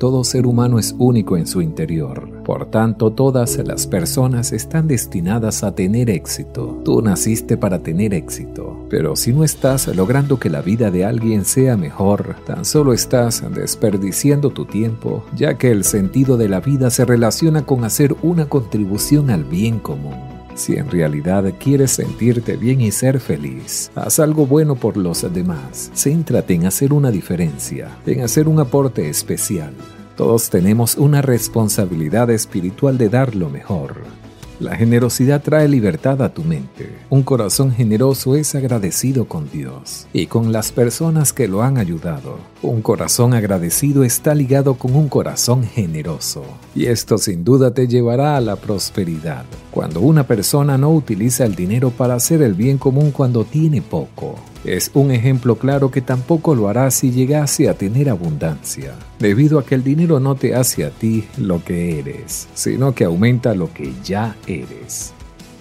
Todo ser humano es único en su interior. Por tanto, todas las personas están destinadas a tener éxito. Tú naciste para tener éxito. Pero si no estás logrando que la vida de alguien sea mejor, tan solo estás desperdiciando tu tiempo, ya que el sentido de la vida se relaciona con hacer una contribución al bien común. Si en realidad quieres sentirte bien y ser feliz, haz algo bueno por los demás. Céntrate en hacer una diferencia, en hacer un aporte especial. Todos tenemos una responsabilidad espiritual de dar lo mejor. La generosidad trae libertad a tu mente. Un corazón generoso es agradecido con Dios y con las personas que lo han ayudado. Un corazón agradecido está ligado con un corazón generoso y esto sin duda te llevará a la prosperidad. Cuando una persona no utiliza el dinero para hacer el bien común cuando tiene poco, es un ejemplo claro que tampoco lo hará si llegase a tener abundancia, debido a que el dinero no te hace a ti lo que eres, sino que aumenta lo que ya eres.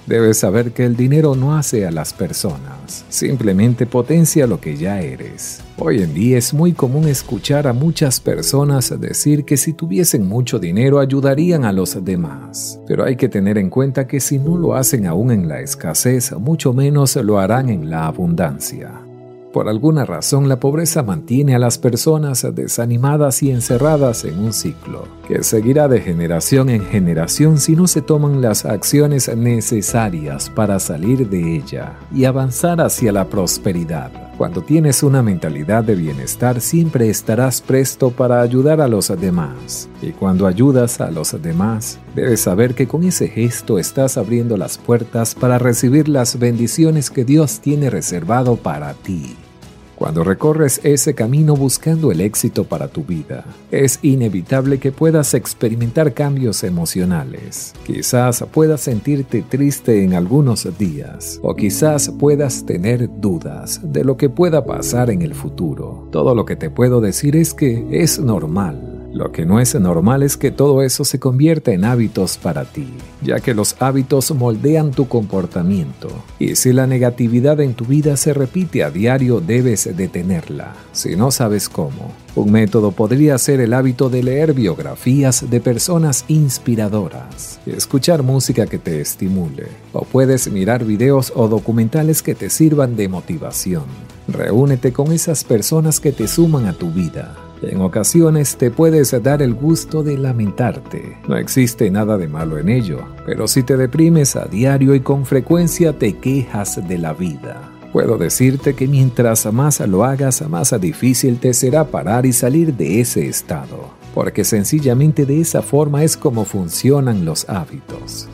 Debes saber que el dinero no hace a las personas, simplemente potencia lo que ya eres. Hoy en día es muy común escuchar a muchas personas decir que si tuviesen mucho dinero ayudarían a los demás, pero hay que tener en cuenta que si no lo hacen aún en la escasez, mucho menos lo harán en la abundancia. Por alguna razón la pobreza mantiene a las personas desanimadas y encerradas en un ciclo, que seguirá de generación en generación si no se toman las acciones necesarias para salir de ella y avanzar hacia la prosperidad. Cuando tienes una mentalidad de bienestar siempre estarás presto para ayudar a los demás. Y cuando ayudas a los demás, debes saber que con ese gesto estás abriendo las puertas para recibir las bendiciones que Dios tiene reservado para ti. Cuando recorres ese camino buscando el éxito para tu vida, es inevitable que puedas experimentar cambios emocionales. Quizás puedas sentirte triste en algunos días, o quizás puedas tener dudas de lo que pueda pasar en el futuro. Todo lo que te puedo decir es que es normal. Lo que no es normal es que todo eso se convierta en hábitos para ti, ya que los hábitos moldean tu comportamiento. Y si la negatividad en tu vida se repite a diario, debes detenerla. Si no sabes cómo, un método podría ser el hábito de leer biografías de personas inspiradoras, escuchar música que te estimule, o puedes mirar videos o documentales que te sirvan de motivación. Reúnete con esas personas que te suman a tu vida en ocasiones te puedes dar el gusto de lamentarte. No existe nada de malo en ello, pero si te deprimes a diario y con frecuencia te quejas de la vida. Puedo decirte que mientras más lo hagas, más difícil te será parar y salir de ese estado, porque sencillamente de esa forma es como funcionan los hábitos.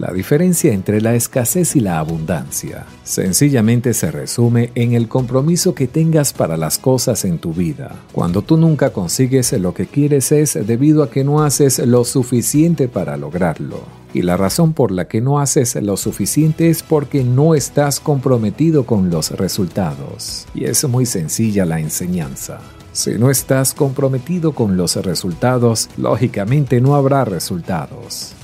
La diferencia entre la escasez y la abundancia sencillamente se resume en el compromiso que tengas para las cosas en tu vida. Cuando tú nunca consigues lo que quieres es debido a que no haces lo suficiente para lograrlo. Y la razón por la que no haces lo suficiente es porque no estás comprometido con los resultados. Y es muy sencilla la enseñanza. Si no estás comprometido con los resultados, lógicamente no habrá resultados.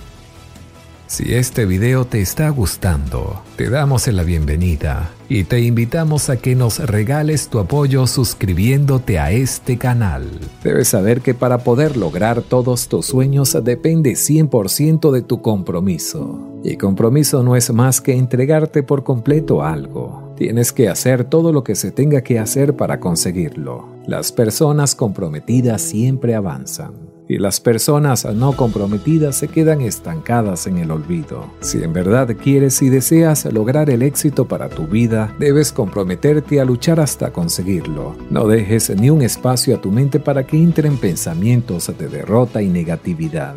Si este video te está gustando, te damos la bienvenida y te invitamos a que nos regales tu apoyo suscribiéndote a este canal. Debes saber que para poder lograr todos tus sueños depende 100% de tu compromiso. Y compromiso no es más que entregarte por completo a algo. Tienes que hacer todo lo que se tenga que hacer para conseguirlo. Las personas comprometidas siempre avanzan y las personas no comprometidas se quedan estancadas en el olvido. Si en verdad quieres y deseas lograr el éxito para tu vida, debes comprometerte a luchar hasta conseguirlo. No dejes ni un espacio a tu mente para que entren pensamientos de derrota y negatividad.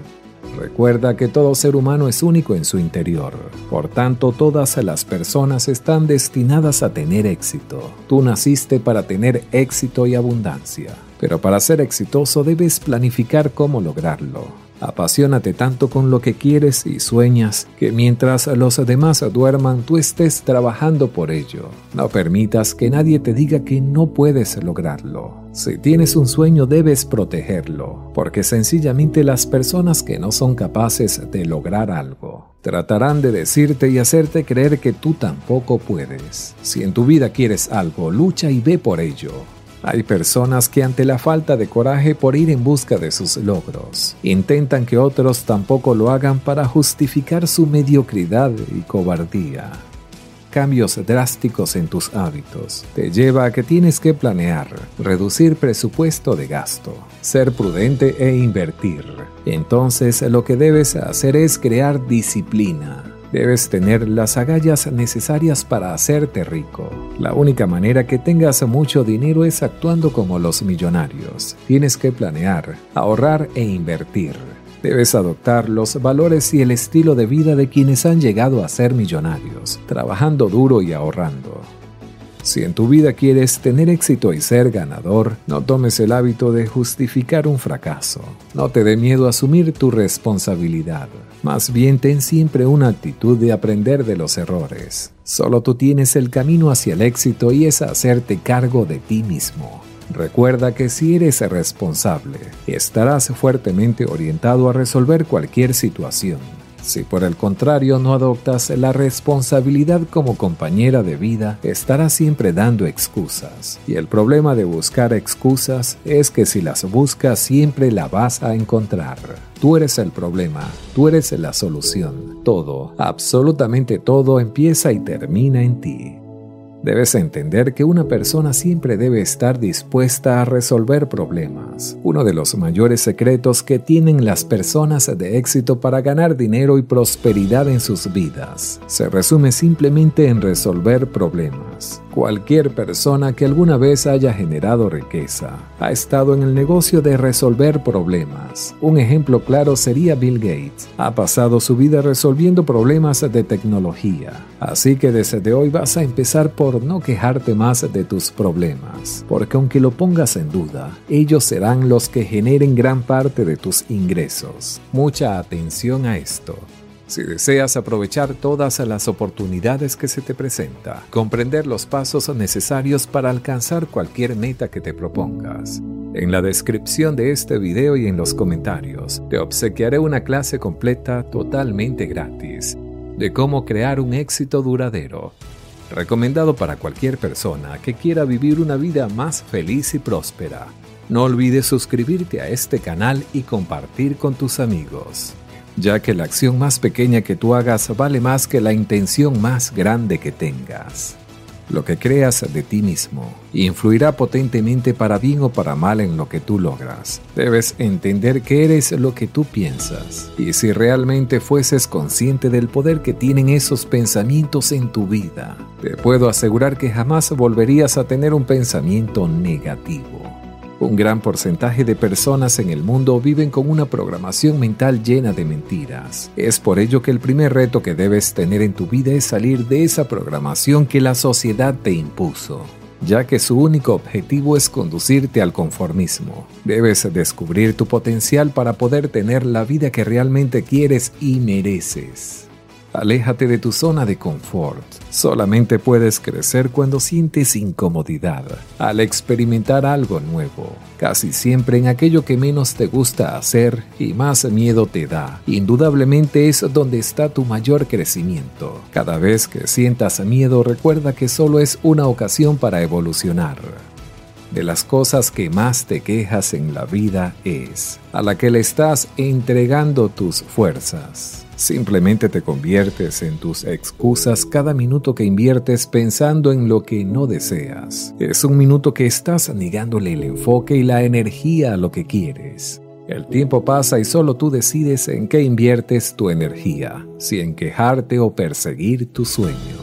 Recuerda que todo ser humano es único en su interior. Por tanto, todas las personas están destinadas a tener éxito. Tú naciste para tener éxito y abundancia. Pero para ser exitoso debes planificar cómo lograrlo. Apasionate tanto con lo que quieres y sueñas que mientras los demás duerman tú estés trabajando por ello. No permitas que nadie te diga que no puedes lograrlo. Si tienes un sueño debes protegerlo, porque sencillamente las personas que no son capaces de lograr algo tratarán de decirte y hacerte creer que tú tampoco puedes. Si en tu vida quieres algo, lucha y ve por ello. Hay personas que ante la falta de coraje por ir en busca de sus logros, intentan que otros tampoco lo hagan para justificar su mediocridad y cobardía. Cambios drásticos en tus hábitos te lleva a que tienes que planear, reducir presupuesto de gasto, ser prudente e invertir. Entonces lo que debes hacer es crear disciplina Debes tener las agallas necesarias para hacerte rico. La única manera que tengas mucho dinero es actuando como los millonarios. Tienes que planear, ahorrar e invertir. Debes adoptar los valores y el estilo de vida de quienes han llegado a ser millonarios, trabajando duro y ahorrando. Si en tu vida quieres tener éxito y ser ganador, no tomes el hábito de justificar un fracaso. No te dé miedo asumir tu responsabilidad. Más bien ten siempre una actitud de aprender de los errores. Solo tú tienes el camino hacia el éxito y es hacerte cargo de ti mismo. Recuerda que si eres responsable, estarás fuertemente orientado a resolver cualquier situación. Si por el contrario no adoptas la responsabilidad como compañera de vida, estarás siempre dando excusas. Y el problema de buscar excusas es que si las buscas siempre la vas a encontrar. Tú eres el problema, tú eres la solución. Todo, absolutamente todo empieza y termina en ti. Debes entender que una persona siempre debe estar dispuesta a resolver problemas. Uno de los mayores secretos que tienen las personas de éxito para ganar dinero y prosperidad en sus vidas se resume simplemente en resolver problemas. Cualquier persona que alguna vez haya generado riqueza ha estado en el negocio de resolver problemas. Un ejemplo claro sería Bill Gates. Ha pasado su vida resolviendo problemas de tecnología. Así que desde hoy vas a empezar por no quejarte más de tus problemas, porque aunque lo pongas en duda, ellos serán los que generen gran parte de tus ingresos. Mucha atención a esto. Si deseas aprovechar todas las oportunidades que se te presenta, comprender los pasos necesarios para alcanzar cualquier meta que te propongas, en la descripción de este video y en los comentarios te obsequiaré una clase completa totalmente gratis de cómo crear un éxito duradero, recomendado para cualquier persona que quiera vivir una vida más feliz y próspera. No olvides suscribirte a este canal y compartir con tus amigos ya que la acción más pequeña que tú hagas vale más que la intención más grande que tengas. Lo que creas de ti mismo influirá potentemente para bien o para mal en lo que tú logras. Debes entender que eres lo que tú piensas. Y si realmente fueses consciente del poder que tienen esos pensamientos en tu vida, te puedo asegurar que jamás volverías a tener un pensamiento negativo. Un gran porcentaje de personas en el mundo viven con una programación mental llena de mentiras. Es por ello que el primer reto que debes tener en tu vida es salir de esa programación que la sociedad te impuso ya que su único objetivo es conducirte al conformismo. Debes descubrir tu potencial para poder tener la vida que realmente quieres y mereces. Aléjate de tu zona de confort. Solamente puedes crecer cuando sientes incomodidad, al experimentar algo nuevo, casi siempre en aquello que menos te gusta hacer y más miedo te da. Indudablemente es donde está tu mayor crecimiento. Cada vez que sientas miedo recuerda que solo es una ocasión para evolucionar de las cosas que más te quejas en la vida es a la que le estás entregando tus fuerzas. Simplemente te conviertes en tus excusas cada minuto que inviertes pensando en lo que no deseas. Es un minuto que estás negándole el enfoque y la energía a lo que quieres. El tiempo pasa y solo tú decides en qué inviertes tu energía, si en quejarte o perseguir tus sueños.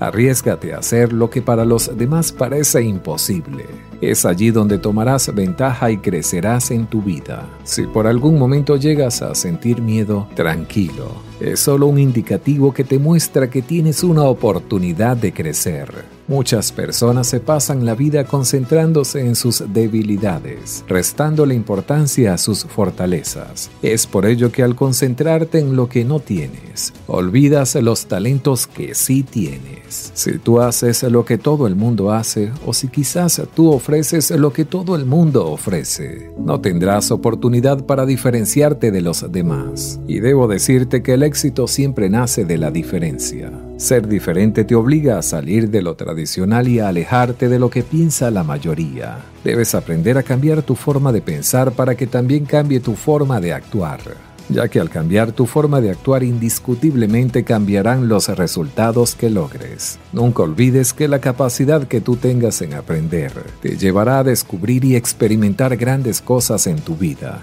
Arriesgate a hacer lo que para los demás parece imposible. Es allí donde tomarás ventaja y crecerás en tu vida. Si por algún momento llegas a sentir miedo, tranquilo. Es solo un indicativo que te muestra que tienes una oportunidad de crecer. Muchas personas se pasan la vida concentrándose en sus debilidades, restando la importancia a sus fortalezas. Es por ello que al concentrarte en lo que no tienes, olvidas los talentos que sí tienes. Si tú haces lo que todo el mundo hace, o si quizás tú ofreces lo que todo el mundo ofrece, no tendrás oportunidad para diferenciarte de los demás. Y debo decirte que el éxito siempre nace de la diferencia. Ser diferente te obliga a salir de lo tradicional y a alejarte de lo que piensa la mayoría. Debes aprender a cambiar tu forma de pensar para que también cambie tu forma de actuar, ya que al cambiar tu forma de actuar indiscutiblemente cambiarán los resultados que logres. Nunca olvides que la capacidad que tú tengas en aprender te llevará a descubrir y experimentar grandes cosas en tu vida